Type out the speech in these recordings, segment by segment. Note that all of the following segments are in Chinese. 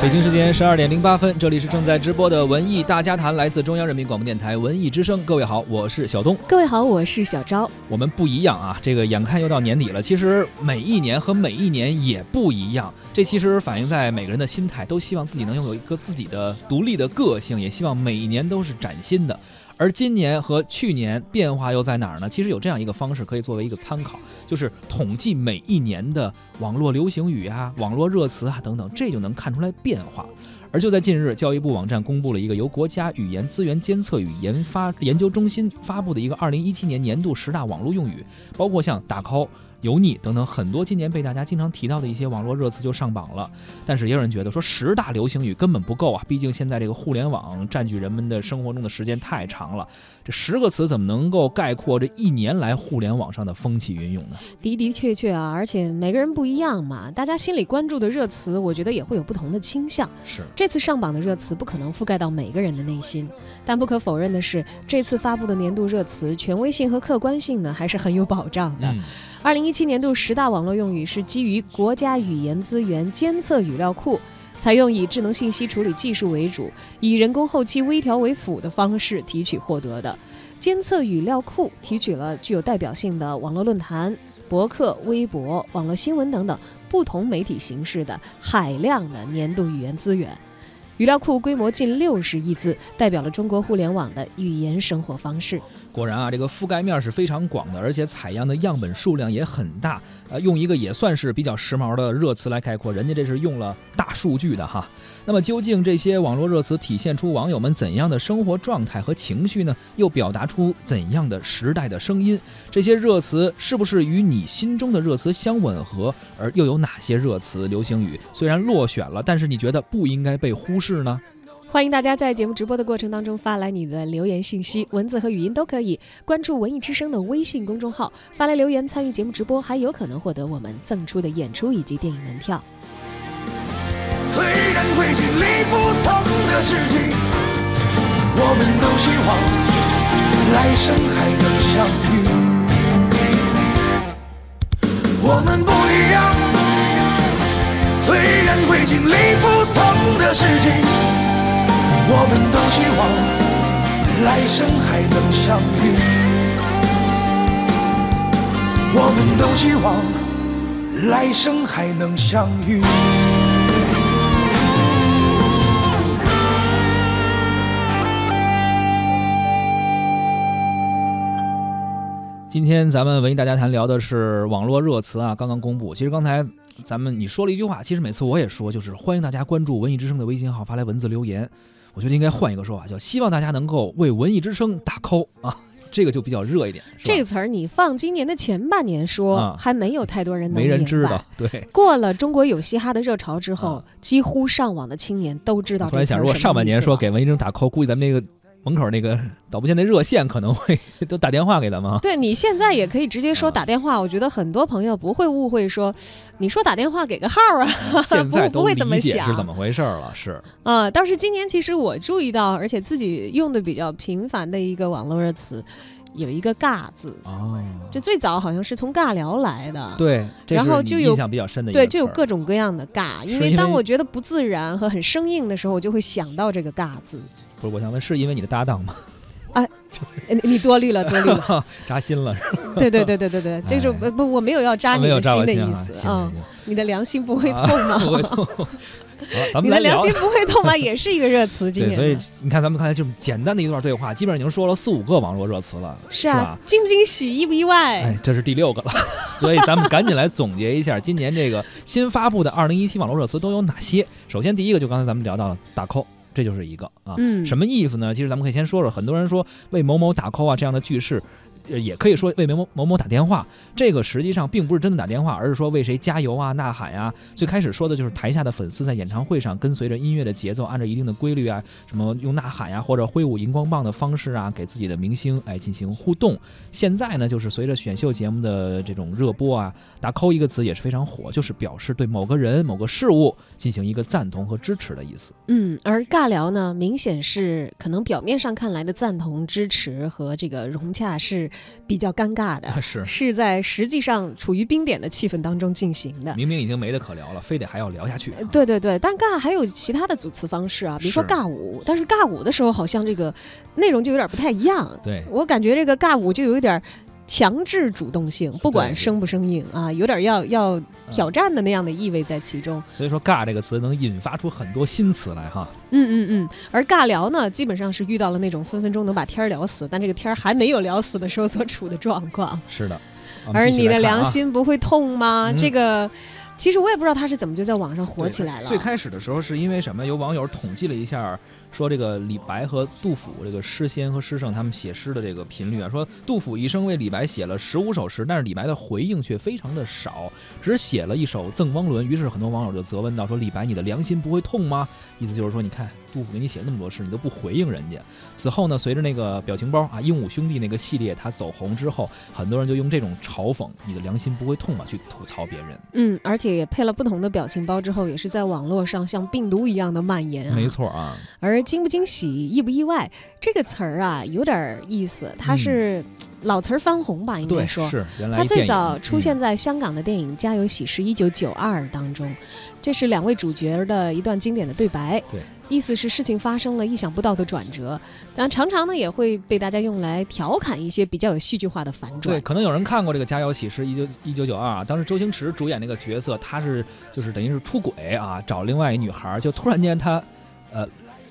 北京时间十二点零八分，这里是正在直播的文艺大家谈，来自中央人民广播电台文艺之声。各位好，我是小东。各位好，我是小昭。我们不一样啊，这个眼看又到年底了，其实每一年和每一年也不一样。这其实反映在每个人的心态，都希望自己能拥有一个自己的独立的个性，也希望每一年都是崭新的。而今年和去年变化又在哪儿呢？其实有这样一个方式可以作为一个参考，就是统计每一年的网络流行语啊、网络热词啊等等，这就能看出来变化。而就在近日，教育部网站公布了一个由国家语言资源监测与研发研究中心发布的一个二零一七年年度十大网络用语，包括像打 call。油腻等等很多今年被大家经常提到的一些网络热词就上榜了，但是也有人觉得说十大流行语根本不够啊，毕竟现在这个互联网占据人们的生活中的时间太长了，这十个词怎么能够概括这一年来互联网上的风起云涌呢？的的确确啊，而且每个人不一样嘛，大家心里关注的热词，我觉得也会有不同的倾向。是这次上榜的热词不可能覆盖到每个人的内心，但不可否认的是，这次发布的年度热词权威性和客观性呢，还是很有保障的。二零一七年度十大网络用语是基于国家语言资源监测语料库，采用以智能信息处理技术为主，以人工后期微调为辅的方式提取获得的。监测语料库提取了具有代表性的网络论坛、博客、微博、网络新闻等等不同媒体形式的海量的年度语言资源。语料库规模近六十亿字，代表了中国互联网的语言生活方式。果然啊，这个覆盖面是非常广的，而且采样的样本数量也很大。呃，用一个也算是比较时髦的热词来概括，人家这是用了大数据的哈。那么，究竟这些网络热词体现出网友们怎样的生活状态和情绪呢？又表达出怎样的时代的声音？这些热词是不是与你心中的热词相吻合？而又有哪些热词流行语虽然落选了，但是你觉得不应该被忽视呢？欢迎大家在节目直播的过程当中发来你的留言信息，文字和语音都可以。关注文艺之声的微信公众号，发来留言参与节目直播，还有可能获得我们赠出的演出以及电影门票。虽然会经历不同的事情，我们都希望来生还能相遇。我们不一样，虽然会经历不同的事情。我们都希望来生还能相遇，我们都希望来生还能相遇。今天咱们文艺大家谈聊的是网络热词啊，刚刚公布。其实刚才咱们你说了一句话，其实每次我也说，就是欢迎大家关注文艺之声的微信号，发来文字留言。我觉得应该换一个说法，叫希望大家能够为文艺之声打 call 啊，这个就比较热一点。这个词儿你放今年的前半年说，还没有太多人能没人知道。对，过了中国有嘻哈的热潮之后，几乎上网的青年都知道。突然想，如果上半年说给文艺之声打 call，估计咱们那个。门口那个导播间的热线可能会都打电话给咱们。对你现在也可以直接说打电话，我觉得很多朋友不会误会说，你说打电话给个号啊，现在 不会这么想是怎么回事了？是啊，倒是今年其实我注意到，而且自己用的比较频繁的一个网络热词，有一个“尬”字哦，就最早好像是从尬聊来的，对，然后就有印象比较深的，对，就有各种各样的尬，因为当我觉得不自然和很生硬的时候，我就会想到这个“尬”字。不是，我想问，是因为你的搭档吗？啊，呃 你你多虑了，多虑了。扎心了，是吧？对对对对对对，这是哎不不，我没有要扎你的心的意思行行行你的良心不会痛啊吗？不会痛。好，咱们的良。心不会痛吗？也是一个热词，今天，所以你看，咱们刚才这么简单的一段对话，基本上已经说了四五个网络热词了，是啊吧？，惊不惊喜，意不意外？哎，这是第六个了，所以咱们赶紧来总结一下今年这个新发布的二零一七网络热词都有哪些。首先，第一个就刚才咱们聊到了打 call，这就是一个啊，嗯，什么意思呢？其实咱们可以先说说，很多人说为某某打 call 啊这样的句式。也可以说为某某某某打电话，这个实际上并不是真的打电话，而是说为谁加油啊、呐喊呀、最开始说的就是台下的粉丝在演唱会上跟随着音乐的节奏，按照一定的规律啊，什么用呐喊呀或者挥舞荧光棒的方式啊，给自己的明星哎进行互动。现在呢，就是随着选秀节目的这种热播啊，打 call 一个词也是非常火，就是表示对某个人、某个事物进行一个赞同和支持的意思。嗯，而尬聊呢，明显是可能表面上看来的赞同、支持和这个融洽是比较尴尬的，是是在实际上处于冰点的气氛当中进行的。明明已经没得可聊了，非得还要聊下去。呃对对对，但尬还有其他的组词方式啊，比如说尬舞，但是尬舞的时候好像这个内容就有点不太一样。对，我感觉这个尬舞就有一点强制主动性，不管生不生硬啊，有点要要挑战的那样的意味在其中。所以说“尬”这个词能引发出很多新词来哈。嗯嗯嗯，而尬聊呢，基本上是遇到了那种分分钟能把天儿聊死，但这个天儿还没有聊死的时候所处的状况。是的，而你的良心不会痛吗？嗯这个，其实我也不知道他是怎么就在网上火起来了。最开始的时候是因为什么？有网友统计了一下，说这个李白和杜甫这个诗仙和诗圣他们写诗的这个频率啊，说杜甫一生为李白写了十五首诗，但是李白的回应却非常的少，只写了一首《赠汪伦》。于是很多网友就责问到说：“李白，你的良心不会痛吗？”意思就是说，你看杜甫给你写了那么多诗，你都不回应人家。此后呢，随着那个表情包啊，鹦鹉兄弟那个系列它走红之后，很多人就用这种嘲讽“你的良心不会痛吗”去吐槽别人。嗯，而且也配了不同的表情包之后，也是在网络上像病毒一样的蔓延啊。没。错啊，而惊不惊喜、意不意外这个词儿啊，有点儿意思，它是老词儿翻红吧，应该说。是原来它最早出现嗯在香港的电影《家有喜事一九九二》当中，这是两位主角的一段经典的对白。对，意思是事情发生了意想不到的转折，但常常呢也会被大家用来调侃一些比较有戏剧化的反转对，。可能有人看过这个《家有喜事》一九一九九二啊，当时周星驰主演那个角色，他是就是等于是出轨啊，找另外一女孩，就突然间他，呃，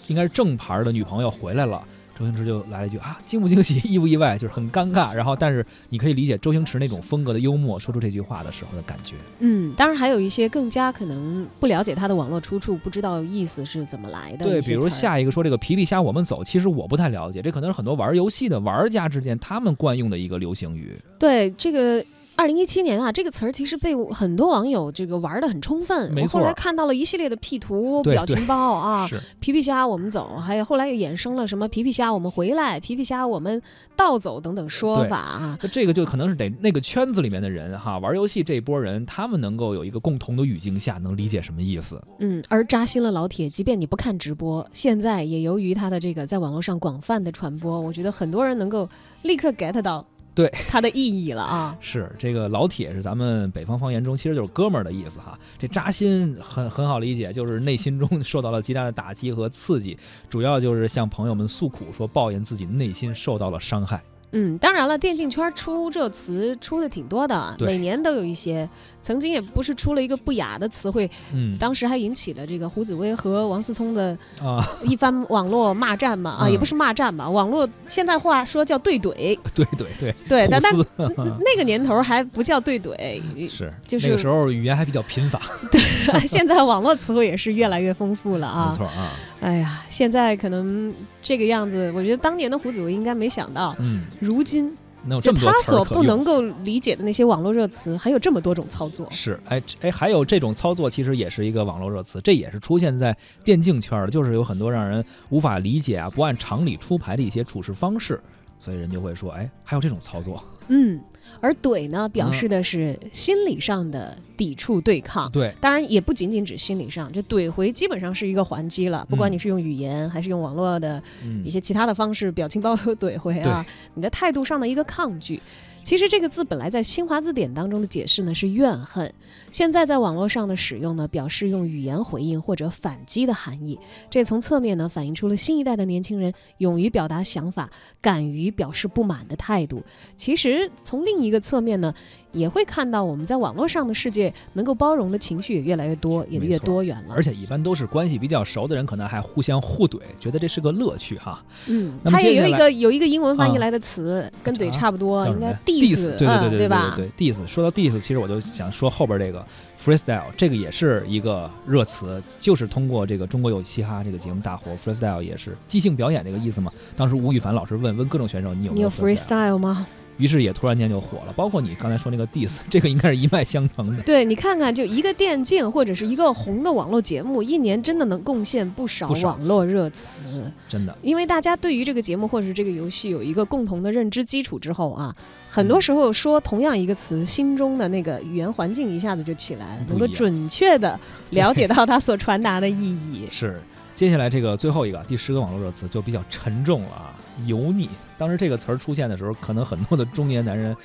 应该是正牌的女朋友回来了。周星驰就来了一句啊，惊不惊喜，意不意外，就是很尴尬。然后，但是你可以理解周星驰那种风格的幽默，说出这句话的时候的感觉。嗯，当然还有一些更加可能不了解他的网络出处，不知道意思是怎么来的对，比如下一个说这个皮皮虾我们走，其实我不太了解，这可能是很多玩游戏的玩家之间他们惯用的一个流行语。对这个。二零一七年啊，这个词儿其实被很多网友这个玩的很充分。没我后来看到了一系列的 P 图、表情包啊，皮皮虾我们走，还有后来又衍生了什么皮皮虾我们回来、皮皮虾我们倒走等等说法啊。这个就可能是得那个圈子里面的人哈，玩游戏这一波人，他们能够有一个共同的语境下，能理解什么意思。嗯，而扎心了老铁，即便你不看直播，现在也由于他的这个在网络上广泛的传播，我觉得很多人能够立刻 get 到对它的意义了啊。是这个老铁是咱们北方方言中其实就是哥们儿的意思哈。这扎心很很好理解，就是内心中受到了极大的打击和刺激，主要就是向朋友们诉苦，说抱怨自己内心受到了伤害。嗯，当然了，电竞圈出这词出的挺多的，每年都有一些。曾经也不是出了一个不雅的词汇，嗯。当时还引起了这个胡紫薇和王思聪的啊，一番网络骂战嘛，啊，嗯。也不是骂战吧，网络现在话说叫对怼，对怼对，对，但但那个年头还不叫对怼，是就是那个时候语言还比较贫乏，对现在网络词汇也是越来越丰富了啊。没啊。错啊，哎呀，现在可能这个样子，我觉得当年的胡紫薇应该没想到，嗯，如今就他所不能够理解的那些网络热词，还有这么多种操作。是，哎哎，还有这种操作，其实也是一个网络热词，这也是出现在电竞圈的，就是有很多让人无法理解啊，不按常理出牌的一些处事方式，所以人就会说，哎，还有这种操作，嗯，而怼呢，嗯表示的是心理上的抵触对抗。对，当然也不仅仅指心理上，就怼回基本上是一个还击了。不管嗯你是用语言还是用网络的嗯一些其他的方式，表情包有怼回啊，你的态度上的一个抗拒。其实这个字本来在新华字典当中的解释呢是怨恨，现在在网络上的使用呢，表示用语言回应或者反击的含义。这从侧面呢反映出了新一代的年轻人勇于表达想法、敢于表示不满的态度。其实从另一个侧面呢。也会看到我们在网络上的世界能够包容的情绪也越来越多，也越多元了。而且一般都是关系比较熟的人，可能还互相互怼，觉得这是个乐趣哈。嗯，它也有一个有一个英文翻译来的词，跟怼差不多，应该 diss，对对对对，对吧？对 diss，说到 diss，其实我就想说后边这个 freestyle，这个也是一个热词，就是通过这个中国有嘻哈这个节目大火，freestyle 也是即兴表演这个意思嘛。当时吴亦凡老师问问各种选手，你有你有 freestyle 吗？于是也突然间就火了，包括你刚才说那个 diss，这个应该是一脉相承的。对你看看，就一个电竞或者是一个红的网络节目，一年真的能贡献不少网络热词，真的。因为大家对于这个节目或者是这个游戏有一个共同的认知基础之后啊，很多时候说同样一个词，心中的那个语言环境一下子就起来了，能够准确的了解到它所传达的意义。是。接下来这个最后一个第十个网络热词就比较沉重了啊，油腻。当时这个词儿出现的时候，可能很多的中年男人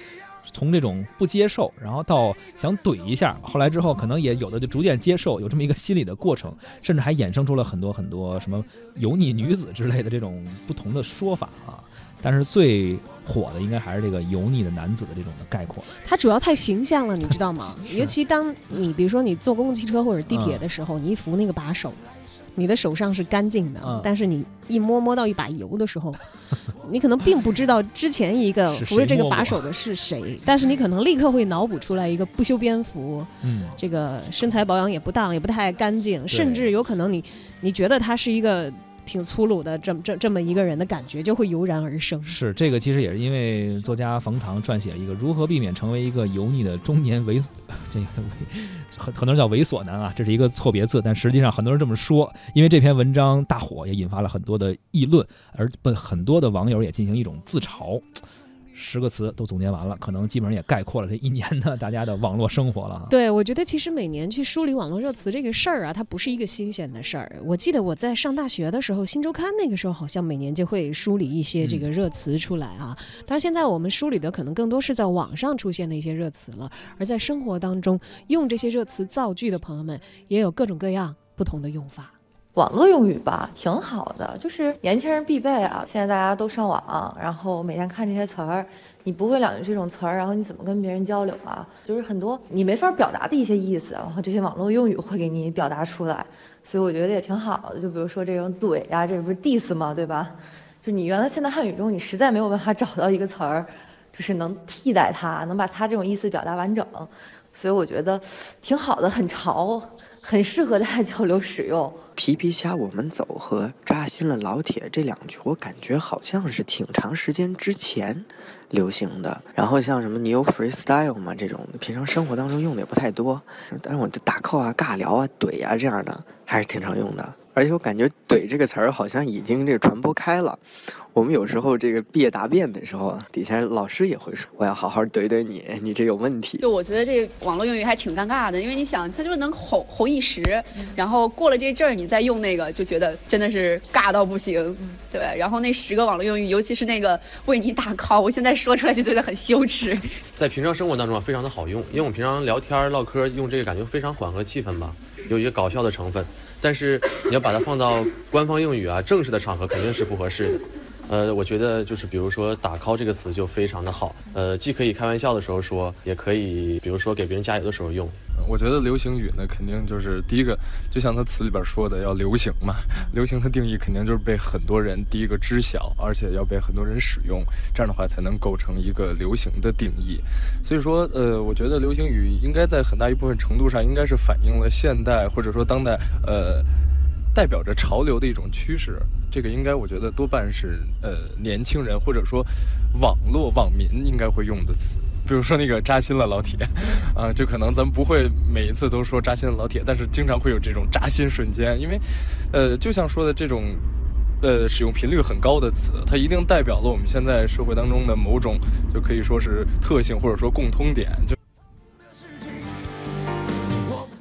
从这种不接受，然后到想怼一下，后来之后可能也有的就逐渐接受，有这么一个心理的过程，甚至还衍生出了很多很多什么油腻女子之类的这种不同的说法啊。但是最火的应该还是这个油腻的男子的这种的概括。它主要太形象了，你知道吗？尤其当你比如说你坐公共汽车或者地铁的时候，你一扶那个把手。你的手上是干净的，但是你一摸摸到一把油的时候，你可能并不知道之前一个扶着这个把手的是谁，但是你可能立刻会脑补出来一个不修边幅，嗯，这个身材保养也不当，也不太干净，甚至有可能你你觉得他是一个。挺粗鲁的，这么这这么一个人的感觉就会油然而生。是这个，其实也是因为作家冯唐撰写了一个如何避免成为一个油腻的中年猥，这个很很多人叫猥琐男啊，这是一个错别字，但实际上很多人这么说。因为这篇文章大火，也引发了很多的议论，而被很多的网友也进行一种自嘲。十个词都总结完了，可能基本上也概括了这一年的大家的网络生活了。对，我觉得其实每年去梳理网络热词这个事儿啊，它不是一个新鲜的事儿。我记得我在上大学的时候，《新周刊》那个时候好像每年就会梳理一些这个热词出来啊。但是现在我们梳理的可能更多是在网上出现的一些热词了，而在生活当中用这些热词造句的朋友们也有各种各样不同的用法。网络用语吧，挺好的，就是年轻人必备啊。现在大家都上网，然后每天看这些词儿，你不会两句这种词儿，然后你怎么跟别人交流啊？就是很多你没法表达的一些意思，然后这些网络用语会给你表达出来，所以我觉得也挺好的。就比如说这种怼呀，这不是 diss 吗？对吧？就你原来现在汉语中你实在没有办法找到一个词儿，就是能替代它，能把它这种意思表达完整，所以我觉得挺好的，很潮。很适合大家交流使用。皮皮虾我们走和扎心了老铁这两句，我感觉好像是挺长时间之前流行的。然后像什么你有 freestyle 吗？这种平常生活当中用的也不太多。但是我就打 call 啊、尬聊啊、怼啊这样的还是挺常用的。而且我感觉“怼”这个词儿好像已经这个传播开了。我们有时候这个毕业答辩的时候，底下老师也会说：“我要好好怼怼你，你这有问题。”就我觉得这网络用语还挺尴尬的，因为你想，它就是能哄哄一时，然后过了这阵儿，你再用那个，就觉得真的是尬到不行。对，然后那十个网络用语，尤其是那个为你打 call，我现在说出来就觉得很羞耻。在平常生活当中啊，非常的好用，因为我们平常聊天唠嗑用这个，感觉非常缓和气氛吧，有一个搞笑的成分。但是你要把它放到官方用语啊，正式的场合肯定是不合适的。呃，我觉得就是比如说“打 call” 这个词就非常的好，呃，既可以开玩笑的时候说，也可以比如说给别人加油的时候用。我觉得流行语呢，肯定就是第一个，就像它词里边说的，要流行嘛。流行的定义肯定就是被很多人第一个知晓，而且要被很多人使用，这样的话才能构成一个流行的定义。所以说，呃，我觉得流行语应该在很大一部分程度上，应该是反映了现代或者说当代，呃。代表着潮流的一种趋势，这个应该我觉得多半是呃年轻人或者说网络网民应该会用的词，比如说那个扎心了老铁，啊，就可能咱们不会每一次都说扎心了老铁，但是经常会有这种扎心瞬间，因为呃就像说的这种呃使用频率很高的词，它一定代表了我们现在社会当中的某种就可以说是特性或者说共通点，就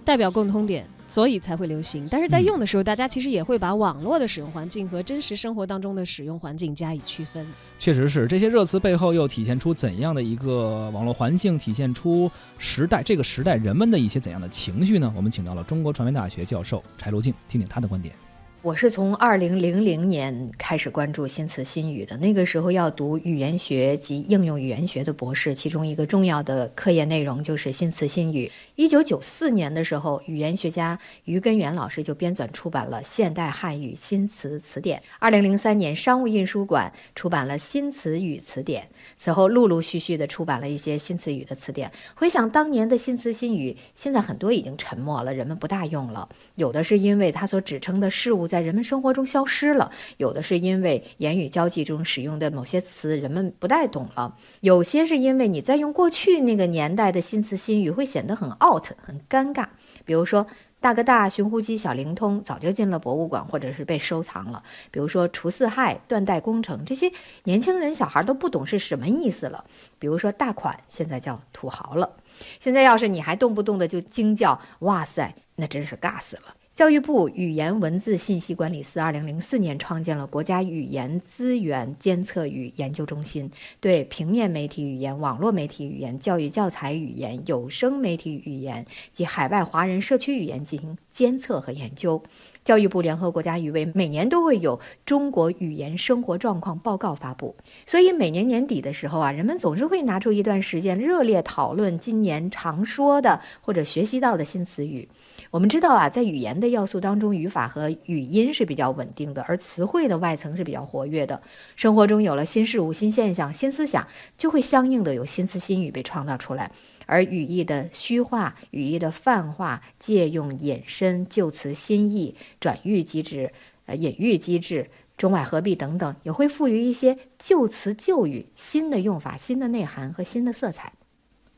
代表共通点。所以才会流行。但是在用的时候，大家其实也会把网络的使用环境和真实生活当中的使用环境加以区分。确实是，这些热词背后又体现出怎样的一个网络环境？体现出时代这个时代人们的一些怎样的情绪呢？我们请到了中国传媒大学教授柴路静，听听他的观点。我是从二零零零年开始关注新词新语的，那个时候要读语言学及应用语言学的博士，其中一个重要的课业内容就是新词新语。一九九四年的时候，语言学家于根源老师就编纂出版了《现代汉语新词词典》。二零零三年，商务印书馆出版了《新词语词典》。此后，陆陆续续的出版了一些新词语的词典。回想当年的新词新语，现在很多已经沉没了，人们不大用了。有的是因为它所指称的事物。在人们生活中消失了，有的是因为言语交际中使用的某些词人们不太懂了，有些是因为你在用过去那个年代的新词新语会显得很 out 很尴尬。比如说大哥大、寻呼机、小灵通早就进了博物馆或者是被收藏了。比如说除四害、断代工程这些年轻人小孩都不懂是什么意思了。比如说大款现在叫土豪了。现在要是你还动不动的就惊叫哇塞，那真是尬死了。教育部语言文字信息管理司二零零四年创建了国家语言资源监测与研究中心，对平面媒体语言、网络媒体语言、教育教材语言、有声媒体语言及海外华人社区语言进行监测和研究。教育部联合国家语委每年都会有中国语言生活状况报告发布，所以每年年底的时候啊，人们总是会拿出一段时间热烈讨论今年常说的或者学习到的新词语。我们知道啊，在语言的要素当中，语法和语音是比较稳定的，而词汇的外层是比较活跃的。生活中有了新事物、新现象、新思想，就会相应的有新词新语被创造出来。而语义的虚化、语义的泛化、借用、引申、旧词新义、转喻机制、呃隐喻机制、中外合璧等等，也会赋予一些旧词旧语新的用法、新的内涵和新的色彩。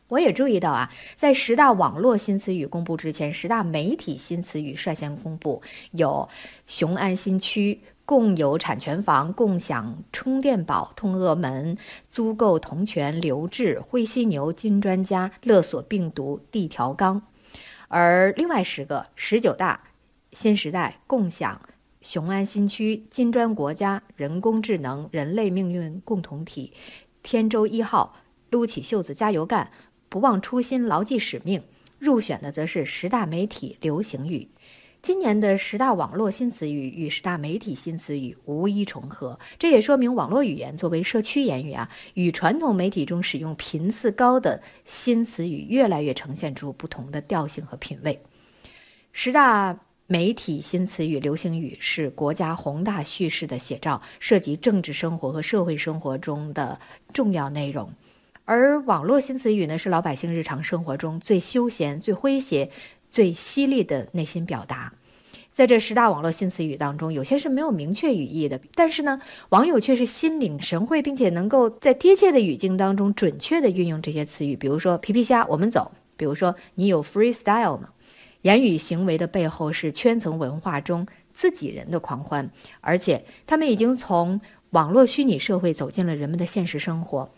我也注意到啊，在十大网络新词语公布之前，十大媒体新词语率先公布，有雄安新区、共有产权房、共享充电宝、通俄门、租购同权、留置、灰犀牛、金砖家、勒索病毒、地条纲，而另外十个十九大新时代、共享、雄安新区、金砖国家、人工智能、人类命运共同体、天舟一号、撸起袖子加油干。不忘初心，牢记使命。入选的则是十大媒体流行语。今年的十大网络新词语与十大媒体新词语无一重合，这也说明网络语言作为社区言语啊，与传统媒体中使用频次高的新词语越来越呈现出不同的调性和品味。十大媒体新词语流行语是国家宏大叙事的写照，涉及政治生活和社会生活中的重要内容。而网络新词语呢，是老百姓日常生活中最休闲、最诙谐、最犀利的内心表达。在这十大网络新词语当中，有些是没有明确语义的，但是呢，网友却是心领神会，并且能够在贴切的语境当中准确地运用这些词语。比如说“皮皮虾”，我们走；比如说“你有 freestyle 吗？”言语行为的背后是圈层文化中自己人的狂欢，而且他们已经从网络虚拟社会走进了人们的现实生活，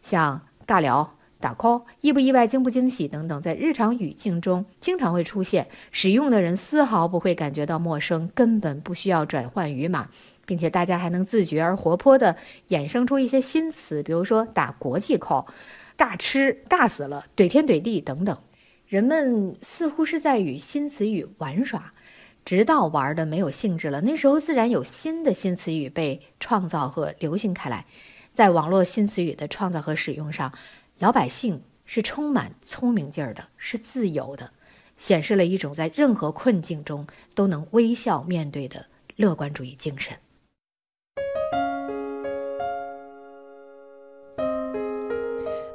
像。尬聊、打 call、意不意外、惊不惊喜等等，在日常语境中经常会出现，使用的人丝毫不会感觉到陌生，根本不需要转换语码，并且大家还能自觉而活泼地衍生出一些新词，比如说打国际 call、尬吃、尬死了、怼天怼地等等。人们似乎是在与新词语玩耍，直到玩的没有兴致了，那时候自然有新的新词语被创造和流行开来。在网络新词语的创造和使用上，老百姓是充满聪明劲儿的，是自由的，显示了一种在任何困境中都能微笑面对的乐观主义精神。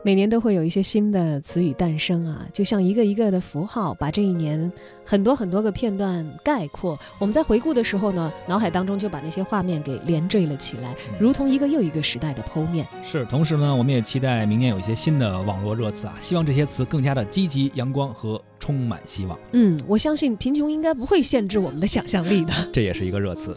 每年都会有一些新的词语诞生啊，就像一个一个的符号，把这一年很多很多个片段概括。我们在回顾的时候呢，脑海当中就把那些画面给连缀了起来，如同一个又一个时代的剖面。是，同时呢，我们也期待明年有一些新的网络热词啊，希望这些词更加的积极、阳光和充满希望。嗯，我相信贫穷应该不会限制我们的想象力的。这也是一个热词。